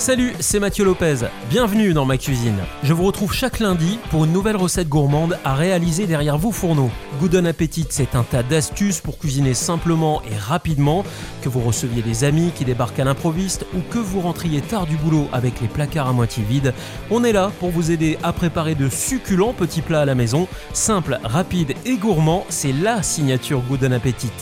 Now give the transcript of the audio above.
Salut, c'est Mathieu Lopez. Bienvenue dans ma cuisine. Je vous retrouve chaque lundi pour une nouvelle recette gourmande à réaliser derrière vos fourneaux. Gooden Appetit, c'est un tas d'astuces pour cuisiner simplement et rapidement, que vous receviez des amis qui débarquent à l'improviste ou que vous rentriez tard du boulot avec les placards à moitié vides. On est là pour vous aider à préparer de succulents petits plats à la maison. Simple, rapide et gourmand, c'est la signature Gooden Appetit.